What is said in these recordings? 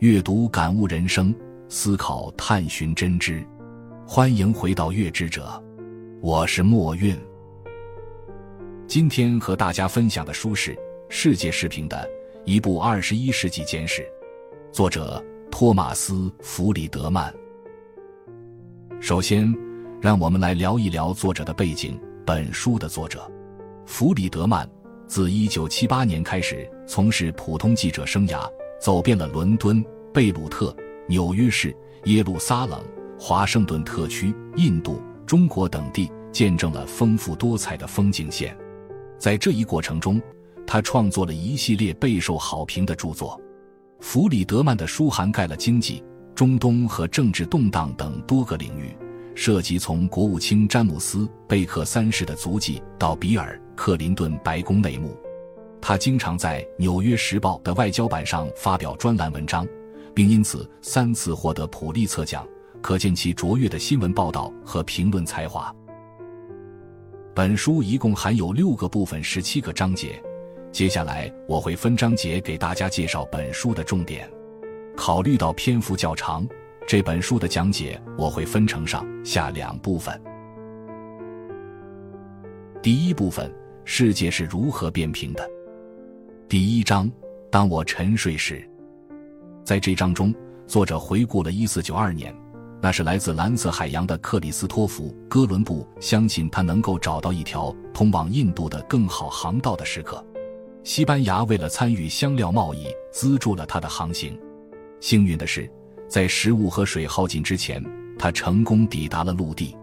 阅读感悟人生，思考探寻真知。欢迎回到月之者，我是墨韵。今天和大家分享的书是《世界视频的一部二十一世纪简史》，作者托马斯·弗里德曼。首先，让我们来聊一聊作者的背景。本书的作者弗里德曼自一九七八年开始从事普通记者生涯。走遍了伦敦、贝鲁特、纽约市、耶路撒冷、华盛顿特区、印度、中国等地，见证了丰富多彩的风景线。在这一过程中，他创作了一系列备受好评的著作。弗里德曼的书涵盖了经济、中东和政治动荡等多个领域，涉及从国务卿詹姆斯·贝克三世的足迹到比尔·克林顿白宫内幕。他经常在《纽约时报》的外交版上发表专栏文章，并因此三次获得普利策奖，可见其卓越的新闻报道和评论才华。本书一共含有六个部分、十七个章节，接下来我会分章节给大家介绍本书的重点。考虑到篇幅较长，这本书的讲解我会分成上下两部分。第一部分：世界是如何变平的？第一章，当我沉睡时，在这章中，作者回顾了1492年，那是来自蓝色海洋的克里斯托弗·哥伦布相信他能够找到一条通往印度的更好航道的时刻。西班牙为了参与香料贸易，资助了他的航行。幸运的是，在食物和水耗尽之前，他成功抵达了陆地。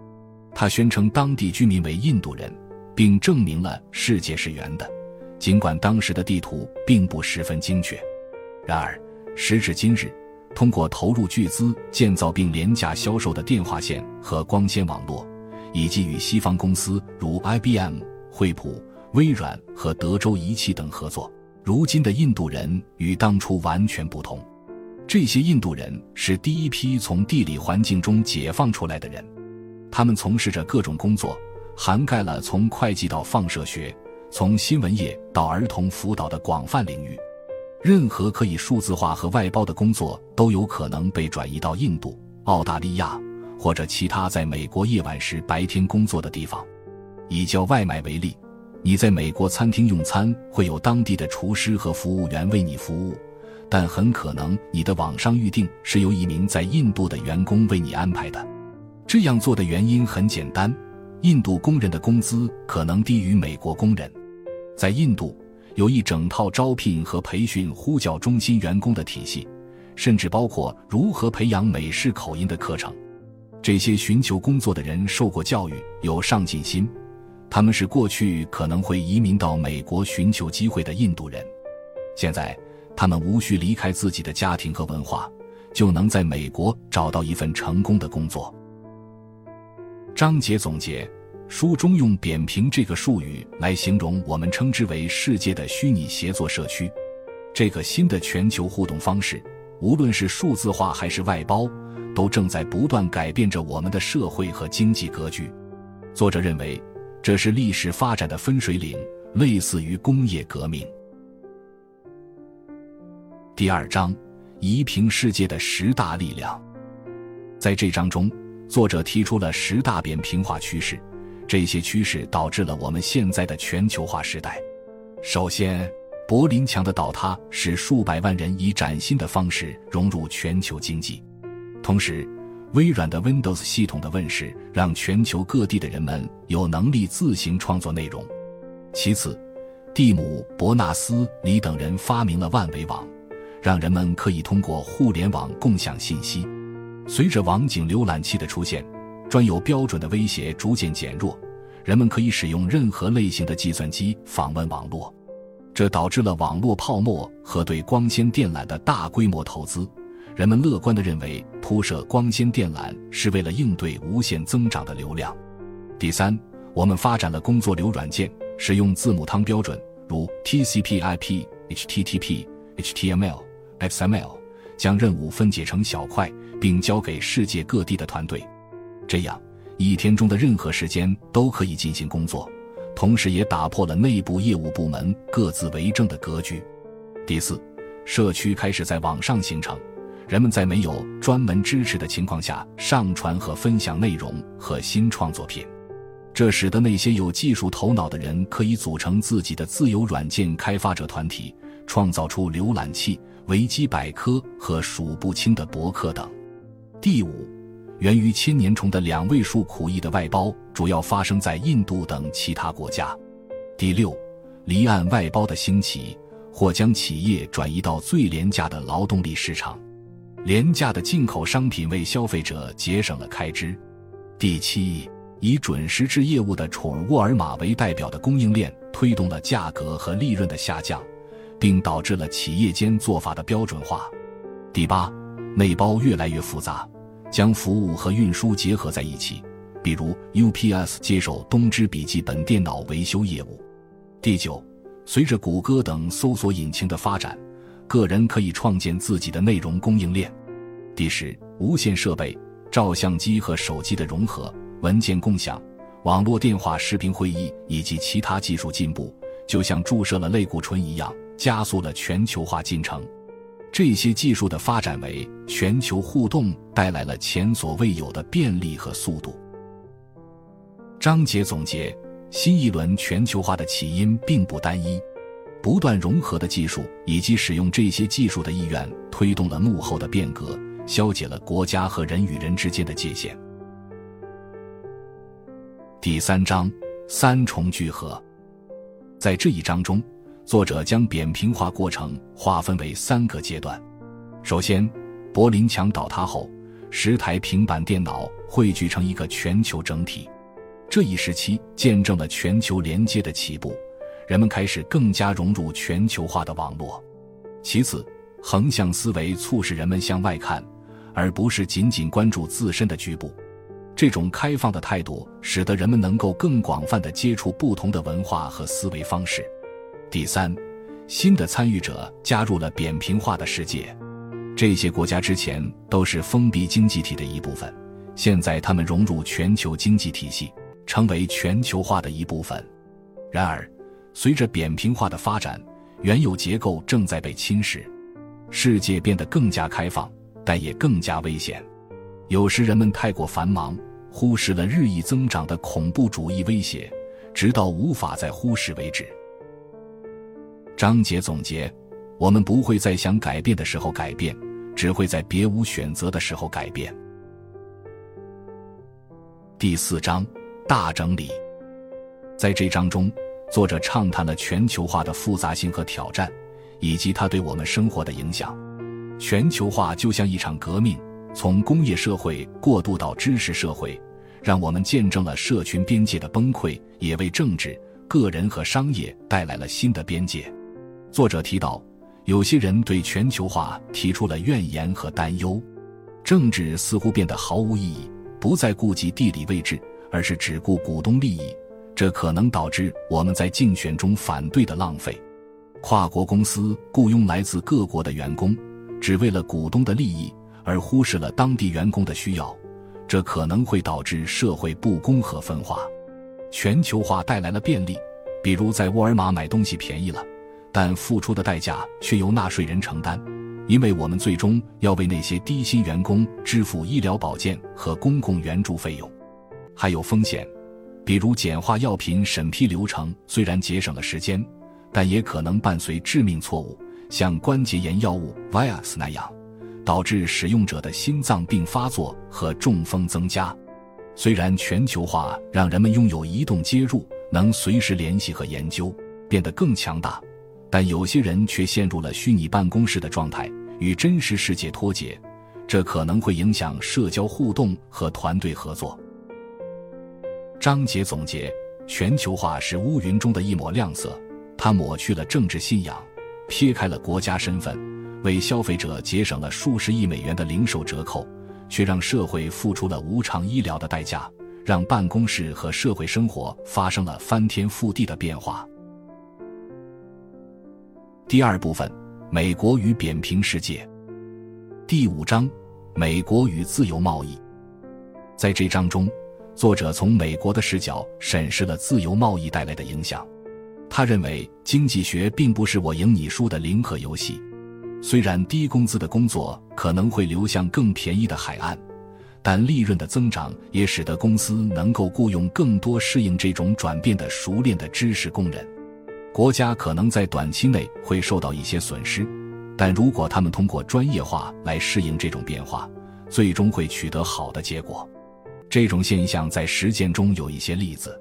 他宣称当地居民为印度人，并证明了世界是圆的。尽管当时的地图并不十分精确，然而时至今日，通过投入巨资建造并廉价销售的电话线和光纤网络，以及与西方公司如 IBM、惠普、微软和德州仪器等合作，如今的印度人与当初完全不同。这些印度人是第一批从地理环境中解放出来的人，他们从事着各种工作，涵盖了从会计到放射学。从新闻业到儿童辅导的广泛领域，任何可以数字化和外包的工作都有可能被转移到印度、澳大利亚或者其他在美国夜晚时白天工作的地方。以叫外卖为例，你在美国餐厅用餐会有当地的厨师和服务员为你服务，但很可能你的网上预订是由一名在印度的员工为你安排的。这样做的原因很简单：印度工人的工资可能低于美国工人。在印度，有一整套招聘和培训呼叫中心员工的体系，甚至包括如何培养美式口音的课程。这些寻求工作的人受过教育，有上进心，他们是过去可能会移民到美国寻求机会的印度人。现在，他们无需离开自己的家庭和文化，就能在美国找到一份成功的工作。章节总结。书中用“扁平”这个术语来形容我们称之为世界的虚拟协作社区，这个新的全球互动方式，无论是数字化还是外包，都正在不断改变着我们的社会和经济格局。作者认为，这是历史发展的分水岭，类似于工业革命。第二章：移平世界的十大力量。在这章中，作者提出了十大扁平化趋势。这些趋势导致了我们现在的全球化时代。首先，柏林墙的倒塌使数百万人以崭新的方式融入全球经济；同时，微软的 Windows 系统的问世让全球各地的人们有能力自行创作内容。其次，蒂姆·伯纳斯·李等人发明了万维网，让人们可以通过互联网共享信息。随着网景浏览器的出现。专有标准的威胁逐渐减弱，人们可以使用任何类型的计算机访问网络，这导致了网络泡沫和对光纤电缆的大规模投资。人们乐观地认为，铺设光纤电缆是为了应对无限增长的流量。第三，我们发展了工作流软件，使用字母汤标准，如 TCP/IP、HTTP、HTML、XML，将任务分解成小块，并交给世界各地的团队。这样，一天中的任何时间都可以进行工作，同时也打破了内部业务部门各自为政的格局。第四，社区开始在网上形成，人们在没有专门支持的情况下上传和分享内容和新创作品，这使得那些有技术头脑的人可以组成自己的自由软件开发者团体，创造出浏览器、维基百科和数不清的博客等。第五，源于千年虫的两位数苦役的外包，主要发生在印度等其他国家。第六，离岸外包的兴起，或将企业转移到最廉价的劳动力市场。廉价的进口商品为消费者节省了开支。第七，以准时制业务的宠物沃尔玛为代表的供应链推动了价格和利润的下降，并导致了企业间做法的标准化。第八，内包越来越复杂，将服务和运输结合在一起，比如 UPS 接手东芝笔记本电脑维修业务。第九，随着谷歌等搜索引擎的发展。个人可以创建自己的内容供应链。第十，无线设备、照相机和手机的融合、文件共享、网络电话、视频会议以及其他技术进步，就像注射了类固醇一样，加速了全球化进程。这些技术的发展为全球互动带来了前所未有的便利和速度。章节总结：新一轮全球化的起因并不单一。不断融合的技术以及使用这些技术的意愿，推动了幕后的变革，消解了国家和人与人之间的界限。第三章三重聚合，在这一章中，作者将扁平化过程划分为三个阶段。首先，柏林墙倒塌后，十台平板电脑汇聚成一个全球整体，这一时期见证了全球连接的起步。人们开始更加融入全球化的网络。其次，横向思维促使人们向外看，而不是仅仅关注自身的局部。这种开放的态度使得人们能够更广泛地接触不同的文化和思维方式。第三，新的参与者加入了扁平化的世界。这些国家之前都是封闭经济体的一部分，现在他们融入全球经济体系，成为全球化的一部分。然而，随着扁平化的发展，原有结构正在被侵蚀，世界变得更加开放，但也更加危险。有时人们太过繁忙，忽视了日益增长的恐怖主义威胁，直到无法再忽视为止。章节总结：我们不会在想改变的时候改变，只会在别无选择的时候改变。第四章大整理，在这章中。作者畅谈了全球化的复杂性和挑战，以及它对我们生活的影响。全球化就像一场革命，从工业社会过渡到知识社会，让我们见证了社群边界的崩溃，也为政治、个人和商业带来了新的边界。作者提到，有些人对全球化提出了怨言和担忧，政治似乎变得毫无意义，不再顾及地理位置，而是只顾股东利益。这可能导致我们在竞选中反对的浪费。跨国公司雇佣来自各国的员工，只为了股东的利益，而忽视了当地员工的需要，这可能会导致社会不公和分化。全球化带来了便利，比如在沃尔玛买东西便宜了，但付出的代价却由纳税人承担，因为我们最终要为那些低薪员工支付医疗保健和公共援助费用。还有风险。比如简化药品审批流程，虽然节省了时间，但也可能伴随致命错误，像关节炎药物 v i a s 那样，导致使用者的心脏病发作和中风增加。虽然全球化让人们拥有移动接入，能随时联系和研究，变得更强大，但有些人却陷入了虚拟办公室的状态，与真实世界脱节，这可能会影响社交互动和团队合作。章节总结：全球化是乌云中的一抹亮色，它抹去了政治信仰，撇开了国家身份，为消费者节省了数十亿美元的零售折扣，却让社会付出了无偿医疗的代价，让办公室和社会生活发生了翻天覆地的变化。第二部分：美国与扁平世界。第五章：美国与自由贸易。在这章中。作者从美国的视角审视了自由贸易带来的影响。他认为，经济学并不是我赢你输的零和游戏。虽然低工资的工作可能会流向更便宜的海岸，但利润的增长也使得公司能够雇佣更多适应这种转变的熟练的知识工人。国家可能在短期内会受到一些损失，但如果他们通过专业化来适应这种变化，最终会取得好的结果。这种现象在实践中有一些例子。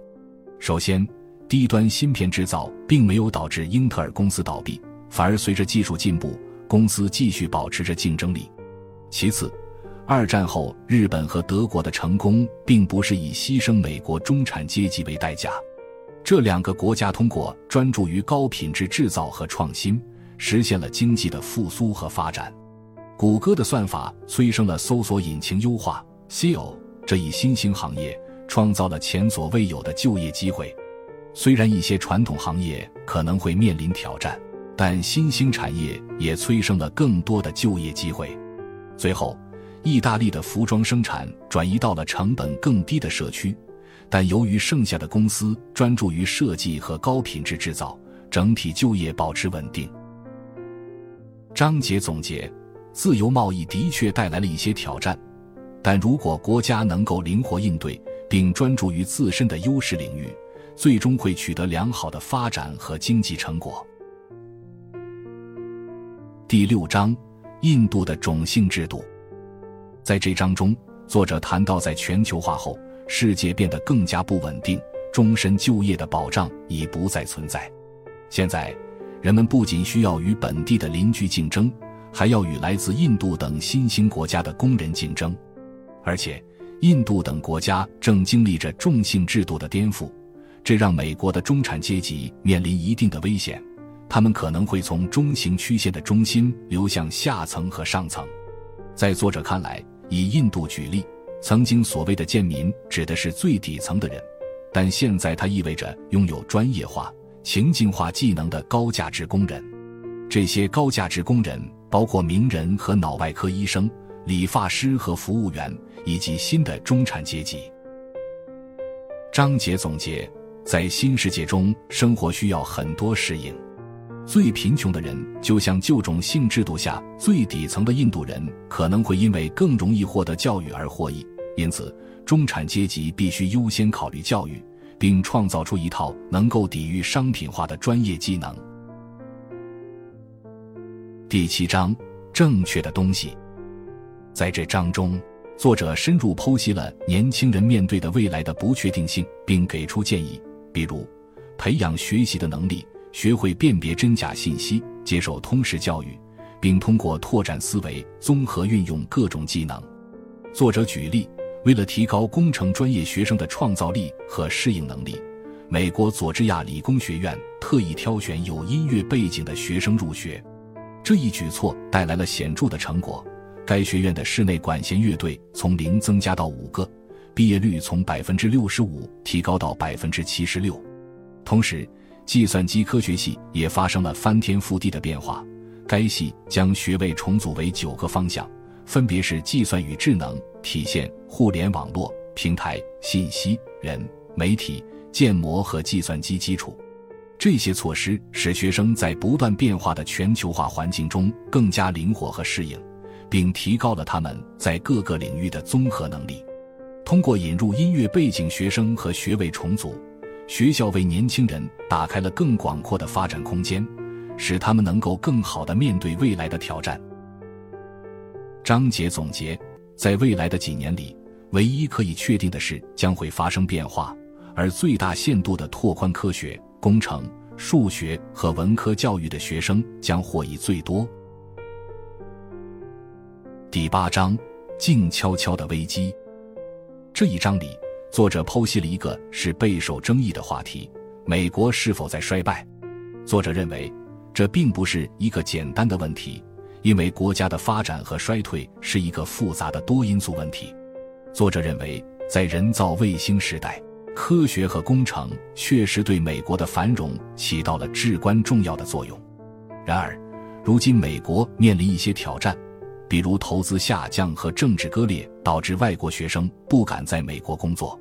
首先，低端芯片制造并没有导致英特尔公司倒闭，反而随着技术进步。公司继续保持着竞争力。其次，二战后日本和德国的成功并不是以牺牲美国中产阶级为代价。这两个国家通过专注于高品质制造和创新，实现了经济的复苏和发展。谷歌的算法催生了搜索引擎优化 （SEO） 这一新兴行业，创造了前所未有的就业机会。虽然一些传统行业可能会面临挑战。但新兴产业也催生了更多的就业机会。最后，意大利的服装生产转移到了成本更低的社区，但由于剩下的公司专注于设计和高品质制造，整体就业保持稳定。章节总结：自由贸易的确带来了一些挑战，但如果国家能够灵活应对，并专注于自身的优势领域，最终会取得良好的发展和经济成果。第六章，印度的种姓制度。在这章中，作者谈到，在全球化后，世界变得更加不稳定，终身就业的保障已不再存在。现在，人们不仅需要与本地的邻居竞争，还要与来自印度等新兴国家的工人竞争。而且，印度等国家正经历着重性制度的颠覆，这让美国的中产阶级面临一定的危险。他们可能会从中型曲线的中心流向下层和上层。在作者看来，以印度举例，曾经所谓的贱民指的是最底层的人，但现在它意味着拥有专业化、情境化技能的高价值工人。这些高价值工人包括名人和脑外科医生、理发师和服务员，以及新的中产阶级。章节总结：在新世界中生活需要很多适应。最贫穷的人，就像旧种姓制度下最底层的印度人，可能会因为更容易获得教育而获益。因此，中产阶级必须优先考虑教育，并创造出一套能够抵御商品化的专业技能。第七章：正确的东西。在这章中，作者深入剖析了年轻人面对的未来的不确定性，并给出建议，比如培养学习的能力。学会辨别真假信息，接受通识教育，并通过拓展思维，综合运用各种技能。作者举例，为了提高工程专业学生的创造力和适应能力，美国佐治亚理工学院特意挑选有音乐背景的学生入学。这一举措带来了显著的成果，该学院的室内管弦乐队从零增加到五个，毕业率从百分之六十五提高到百分之七十六。同时，计算机科学系也发生了翻天覆地的变化。该系将学位重组为九个方向，分别是计算与智能、体现、互联网络、平台、信息、人、媒体、建模和计算机基础。这些措施使学生在不断变化的全球化环境中更加灵活和适应，并提高了他们在各个领域的综合能力。通过引入音乐背景学生和学位重组。学校为年轻人打开了更广阔的发展空间，使他们能够更好地面对未来的挑战。章节总结：在未来的几年里，唯一可以确定的是将会发生变化，而最大限度的拓宽科学、工程、数学和文科教育的学生将获益最多。第八章：静悄悄的危机。这一章里。作者剖析了一个是备受争议的话题：美国是否在衰败？作者认为，这并不是一个简单的问题，因为国家的发展和衰退是一个复杂的多因素问题。作者认为，在人造卫星时代，科学和工程确实对美国的繁荣起到了至关重要的作用。然而，如今美国面临一些挑战。比如投资下降和政治割裂导致外国学生不敢在美国工作，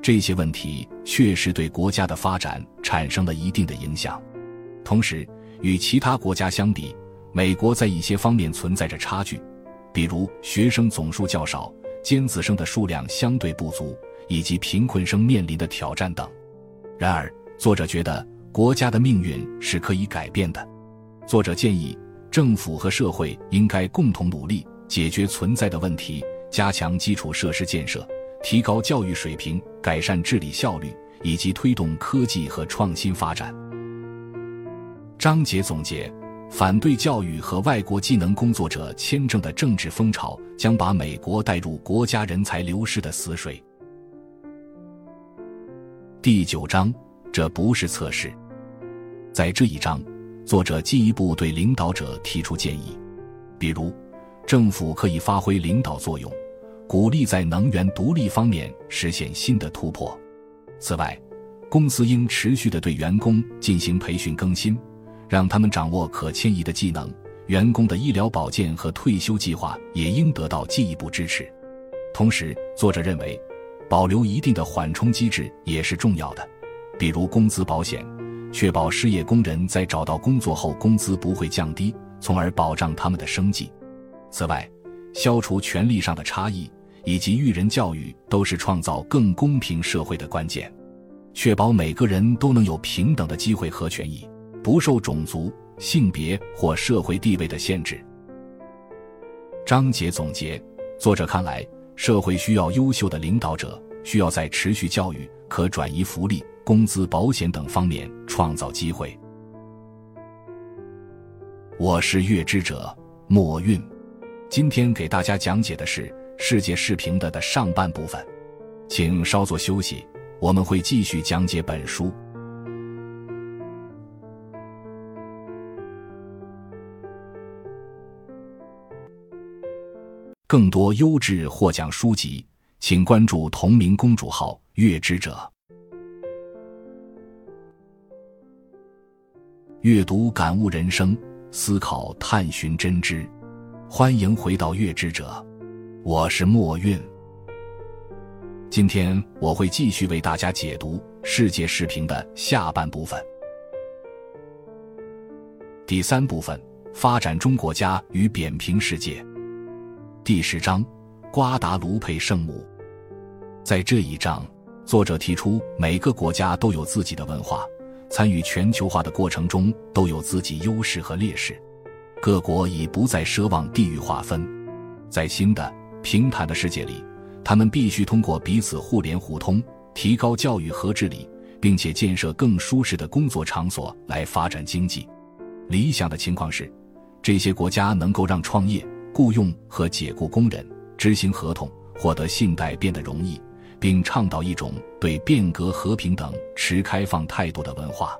这些问题确实对国家的发展产生了一定的影响。同时，与其他国家相比，美国在一些方面存在着差距，比如学生总数较少、尖子生的数量相对不足，以及贫困生面临的挑战等。然而，作者觉得国家的命运是可以改变的。作者建议政府和社会应该共同努力，解决存在的问题，加强基础设施建设，提高教育水平，改善治理效率，以及推动科技和创新发展。章节总结：反对教育和外国技能工作者签证的政治风潮，将把美国带入国家人才流失的死水。第九章，这不是测试。在这一章，作者进一步对领导者提出建议，比如，政府可以发挥领导作用，鼓励在能源独立方面实现新的突破。此外，公司应持续的对员工进行培训更新。让他们掌握可迁移的技能，员工的医疗保健和退休计划也应得到进一步支持。同时，作者认为，保留一定的缓冲机制也是重要的，比如工资保险，确保失业工人在找到工作后工资不会降低，从而保障他们的生计。此外，消除权力上的差异以及育人教育都是创造更公平社会的关键，确保每个人都能有平等的机会和权益。不受种族、性别或社会地位的限制。章节总结：作者看来，社会需要优秀的领导者，需要在持续教育、可转移福利、工资保险等方面创造机会。我是月之者墨韵，今天给大家讲解的是《世界视频的》的上半部分，请稍作休息，我们会继续讲解本书。更多优质获奖书籍，请关注同名公主号“月之者”。阅读感悟人生，思考探寻真知。欢迎回到“月之者”，我是墨韵。今天我会继续为大家解读《世界视频》的下半部分。第三部分：发展中国家与扁平世界。第十章，瓜达卢佩圣母。在这一章，作者提出每个国家都有自己的文化，参与全球化的过程中都有自己优势和劣势。各国已不再奢望地域划分，在新的平坦的世界里，他们必须通过彼此互联互通，提高教育和治理，并且建设更舒适的工作场所来发展经济。理想的情况是，这些国家能够让创业。雇佣和解雇工人、执行合同、获得信贷变得容易，并倡导一种对变革、和平等持开放态度的文化。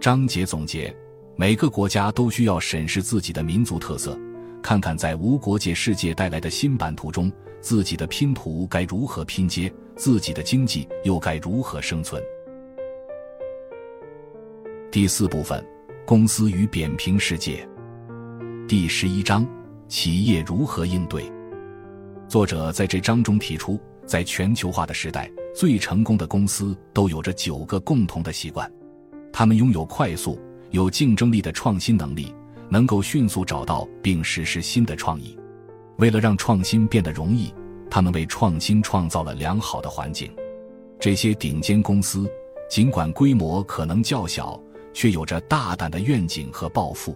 章节总结：每个国家都需要审视自己的民族特色，看看在无国界世界带来的新版图中，自己的拼图该如何拼接，自己的经济又该如何生存。第四部分：公司与扁平世界。第十一章：企业如何应对？作者在这章中提出，在全球化的时代，最成功的公司都有着九个共同的习惯：他们拥有快速、有竞争力的创新能力，能够迅速找到并实施新的创意。为了让创新变得容易，他们为创新创造了良好的环境。这些顶尖公司尽管规模可能较小，却有着大胆的愿景和抱负。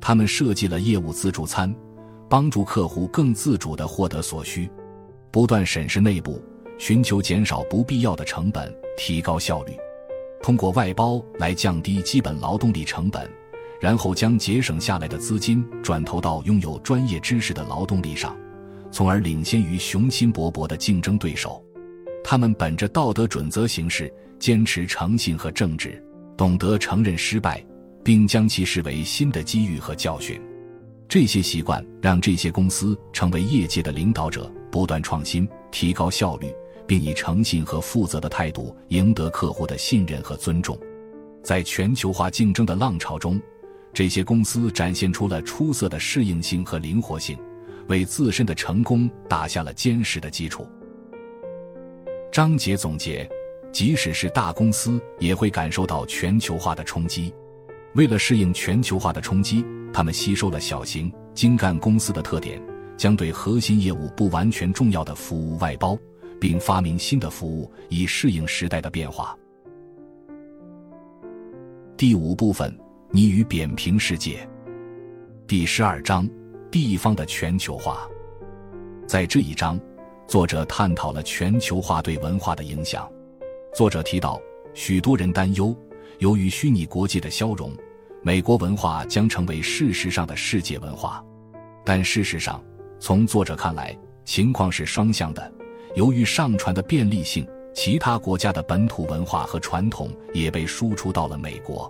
他们设计了业务自助餐，帮助客户更自主地获得所需，不断审视内部，寻求减少不必要的成本，提高效率，通过外包来降低基本劳动力成本，然后将节省下来的资金转投到拥有专业知识的劳动力上，从而领先于雄心勃勃的竞争对手。他们本着道德准则行事，坚持诚信和正直，懂得承认失败。并将其视为新的机遇和教训，这些习惯让这些公司成为业界的领导者，不断创新，提高效率，并以诚信和负责的态度赢得客户的信任和尊重。在全球化竞争的浪潮中，这些公司展现出了出色的适应性和灵活性，为自身的成功打下了坚实的基础。章节总结：即使是大公司，也会感受到全球化的冲击。为了适应全球化的冲击，他们吸收了小型精干公司的特点，将对核心业务不完全重要的服务外包，并发明新的服务以适应时代的变化。第五部分：你与扁平世界。第十二章：地方的全球化。在这一章，作者探讨了全球化对文化的影响。作者提到，许多人担忧，由于虚拟国际的消融。美国文化将成为事实上的世界文化，但事实上，从作者看来，情况是双向的。由于上传的便利性，其他国家的本土文化和传统也被输出到了美国。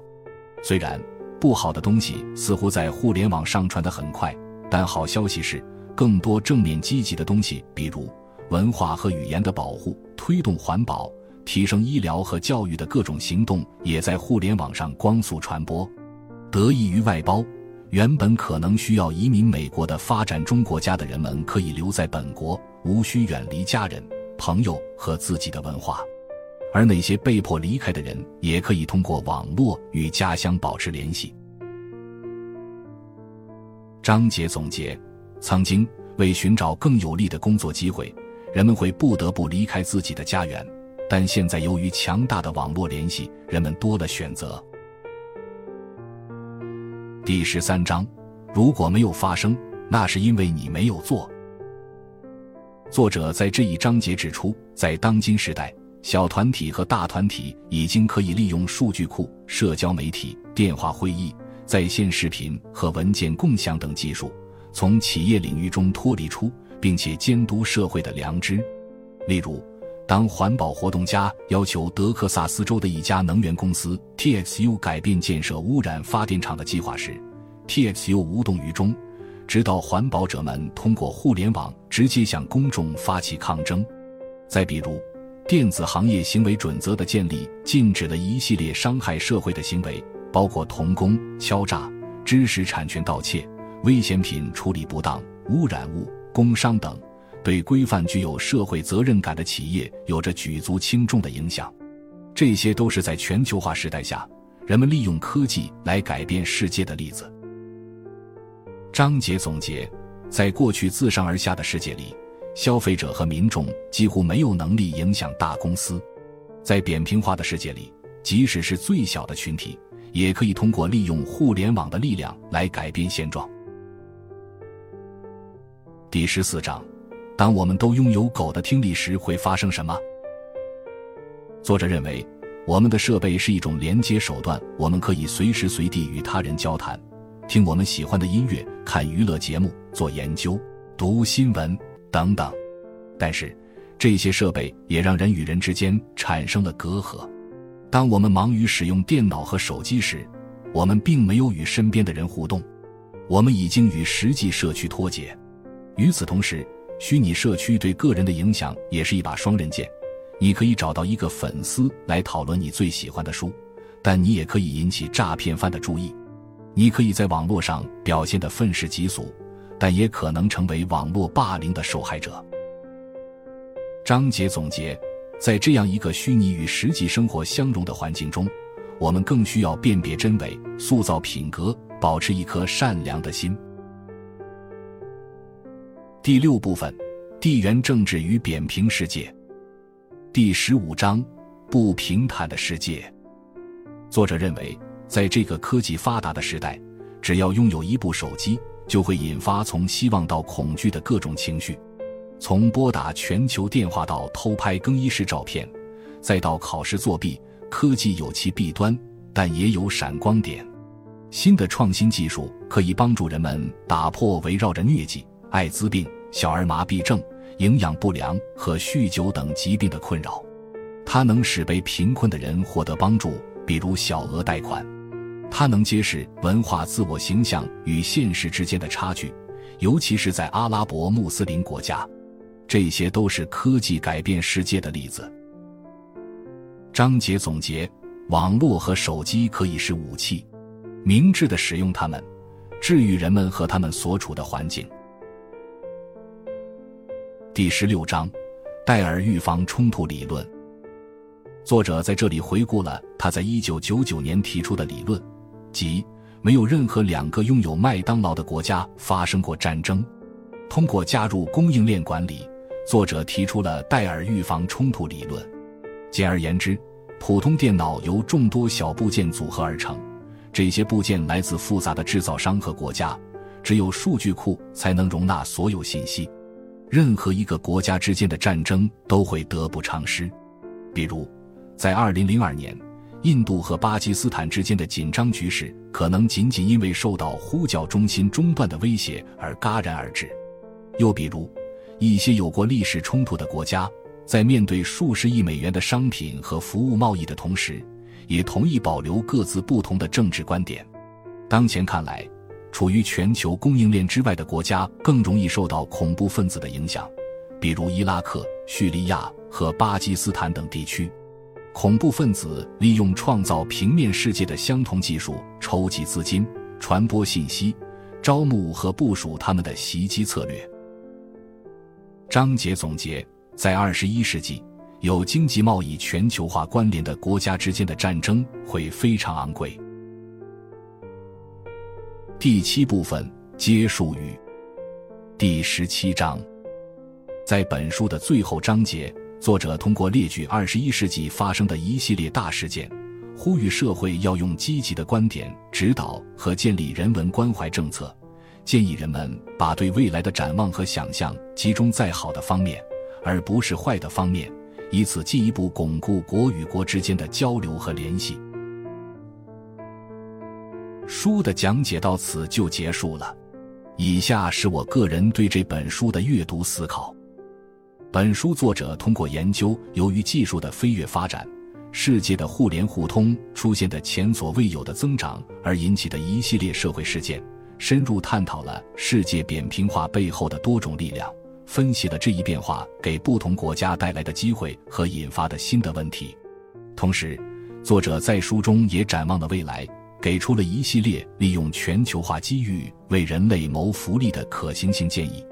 虽然不好的东西似乎在互联网上传的很快，但好消息是，更多正面积极的东西，比如文化和语言的保护、推动环保、提升医疗和教育的各种行动，也在互联网上光速传播。得益于外包，原本可能需要移民美国的发展中国家的人们可以留在本国，无需远离家人、朋友和自己的文化；而那些被迫离开的人，也可以通过网络与家乡保持联系。章节总结：曾经为寻找更有利的工作机会，人们会不得不离开自己的家园，但现在由于强大的网络联系，人们多了选择。第十三章，如果没有发生，那是因为你没有做。作者在这一章节指出，在当今时代，小团体和大团体已经可以利用数据库、社交媒体、电话会议、在线视频和文件共享等技术，从企业领域中脱离出，并且监督社会的良知。例如，当环保活动家要求德克萨斯州的一家能源公司 TXU 改变建设污染发电厂的计划时，TXU 无动于衷，直到环保者们通过互联网直接向公众发起抗争。再比如，电子行业行为准则的建立禁止了一系列伤害社会的行为，包括童工、敲诈、知识产权盗窃、危险品处理不当、污染物、工伤等。对规范具有社会责任感的企业有着举足轻重的影响，这些都是在全球化时代下，人们利用科技来改变世界的例子。章节总结：在过去自上而下的世界里，消费者和民众几乎没有能力影响大公司；在扁平化的世界里，即使是最小的群体，也可以通过利用互联网的力量来改变现状。第十四章。当我们都拥有狗的听力时，会发生什么？作者认为，我们的设备是一种连接手段，我们可以随时随地与他人交谈，听我们喜欢的音乐，看娱乐节目，做研究，读新闻等等。但是，这些设备也让人与人之间产生了隔阂。当我们忙于使用电脑和手机时，我们并没有与身边的人互动，我们已经与实际社区脱节。与此同时，虚拟社区对个人的影响也是一把双刃剑，你可以找到一个粉丝来讨论你最喜欢的书，但你也可以引起诈骗犯的注意。你可以在网络上表现得愤世嫉俗，但也可能成为网络霸凌的受害者。章节总结：在这样一个虚拟与实际生活相融的环境中，我们更需要辨别真伪，塑造品格，保持一颗善良的心。第六部分，地缘政治与扁平世界。第十五章，不平坦的世界。作者认为，在这个科技发达的时代，只要拥有一部手机，就会引发从希望到恐惧的各种情绪。从拨打全球电话到偷拍更衣室照片，再到考试作弊，科技有其弊端，但也有闪光点。新的创新技术可以帮助人们打破围绕着疟疾、艾滋病。小儿麻痹症、营养不良和酗酒等疾病的困扰，它能使被贫困的人获得帮助，比如小额贷款；它能揭示文化自我形象与现实之间的差距，尤其是在阿拉伯穆斯林国家。这些都是科技改变世界的例子。章节总结：网络和手机可以是武器，明智的使用它们，治愈人们和他们所处的环境。第十六章，戴尔预防冲突理论。作者在这里回顾了他在一九九九年提出的理论，即没有任何两个拥有麦当劳的国家发生过战争。通过加入供应链管理，作者提出了戴尔预防冲突理论。简而言之，普通电脑由众多小部件组合而成，这些部件来自复杂的制造商和国家，只有数据库才能容纳所有信息。任何一个国家之间的战争都会得不偿失。比如，在2002年，印度和巴基斯坦之间的紧张局势可能仅仅因为受到呼叫中心中断的威胁而戛然而止。又比如，一些有过历史冲突的国家，在面对数十亿美元的商品和服务贸易的同时，也同意保留各自不同的政治观点。当前看来，处于全球供应链之外的国家更容易受到恐怖分子的影响，比如伊拉克、叙利亚和巴基斯坦等地区。恐怖分子利用创造平面世界的相同技术，筹集资金、传播信息、招募和部署他们的袭击策略。章节总结：在二十一世纪，有经济贸易全球化关联的国家之间的战争会非常昂贵。第七部分结束语。第十七章，在本书的最后章节，作者通过列举二十一世纪发生的一系列大事件，呼吁社会要用积极的观点指导和建立人文关怀政策。建议人们把对未来的展望和想象集中在好的方面，而不是坏的方面，以此进一步巩固国与国之间的交流和联系。书的讲解到此就结束了。以下是我个人对这本书的阅读思考。本书作者通过研究由于技术的飞跃发展，世界的互联互通出现的前所未有的增长而引起的一系列社会事件。深入探讨了世界扁平化背后的多种力量，分析了这一变化给不同国家带来的机会和引发的新的问题。同时，作者在书中也展望了未来，给出了一系列利用全球化机遇为人类谋福利的可行性建议。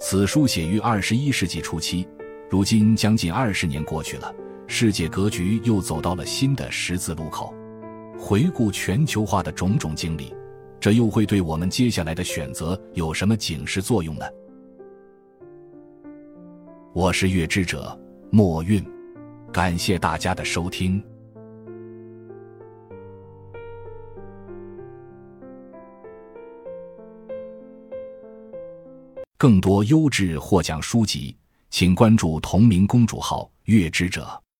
此书写于二十一世纪初期，如今将近二十年过去了，世界格局又走到了新的十字路口。回顾全球化的种种经历。这又会对我们接下来的选择有什么警示作用呢？我是月之者墨韵，感谢大家的收听。更多优质获奖书籍，请关注同名公主号“月之者”。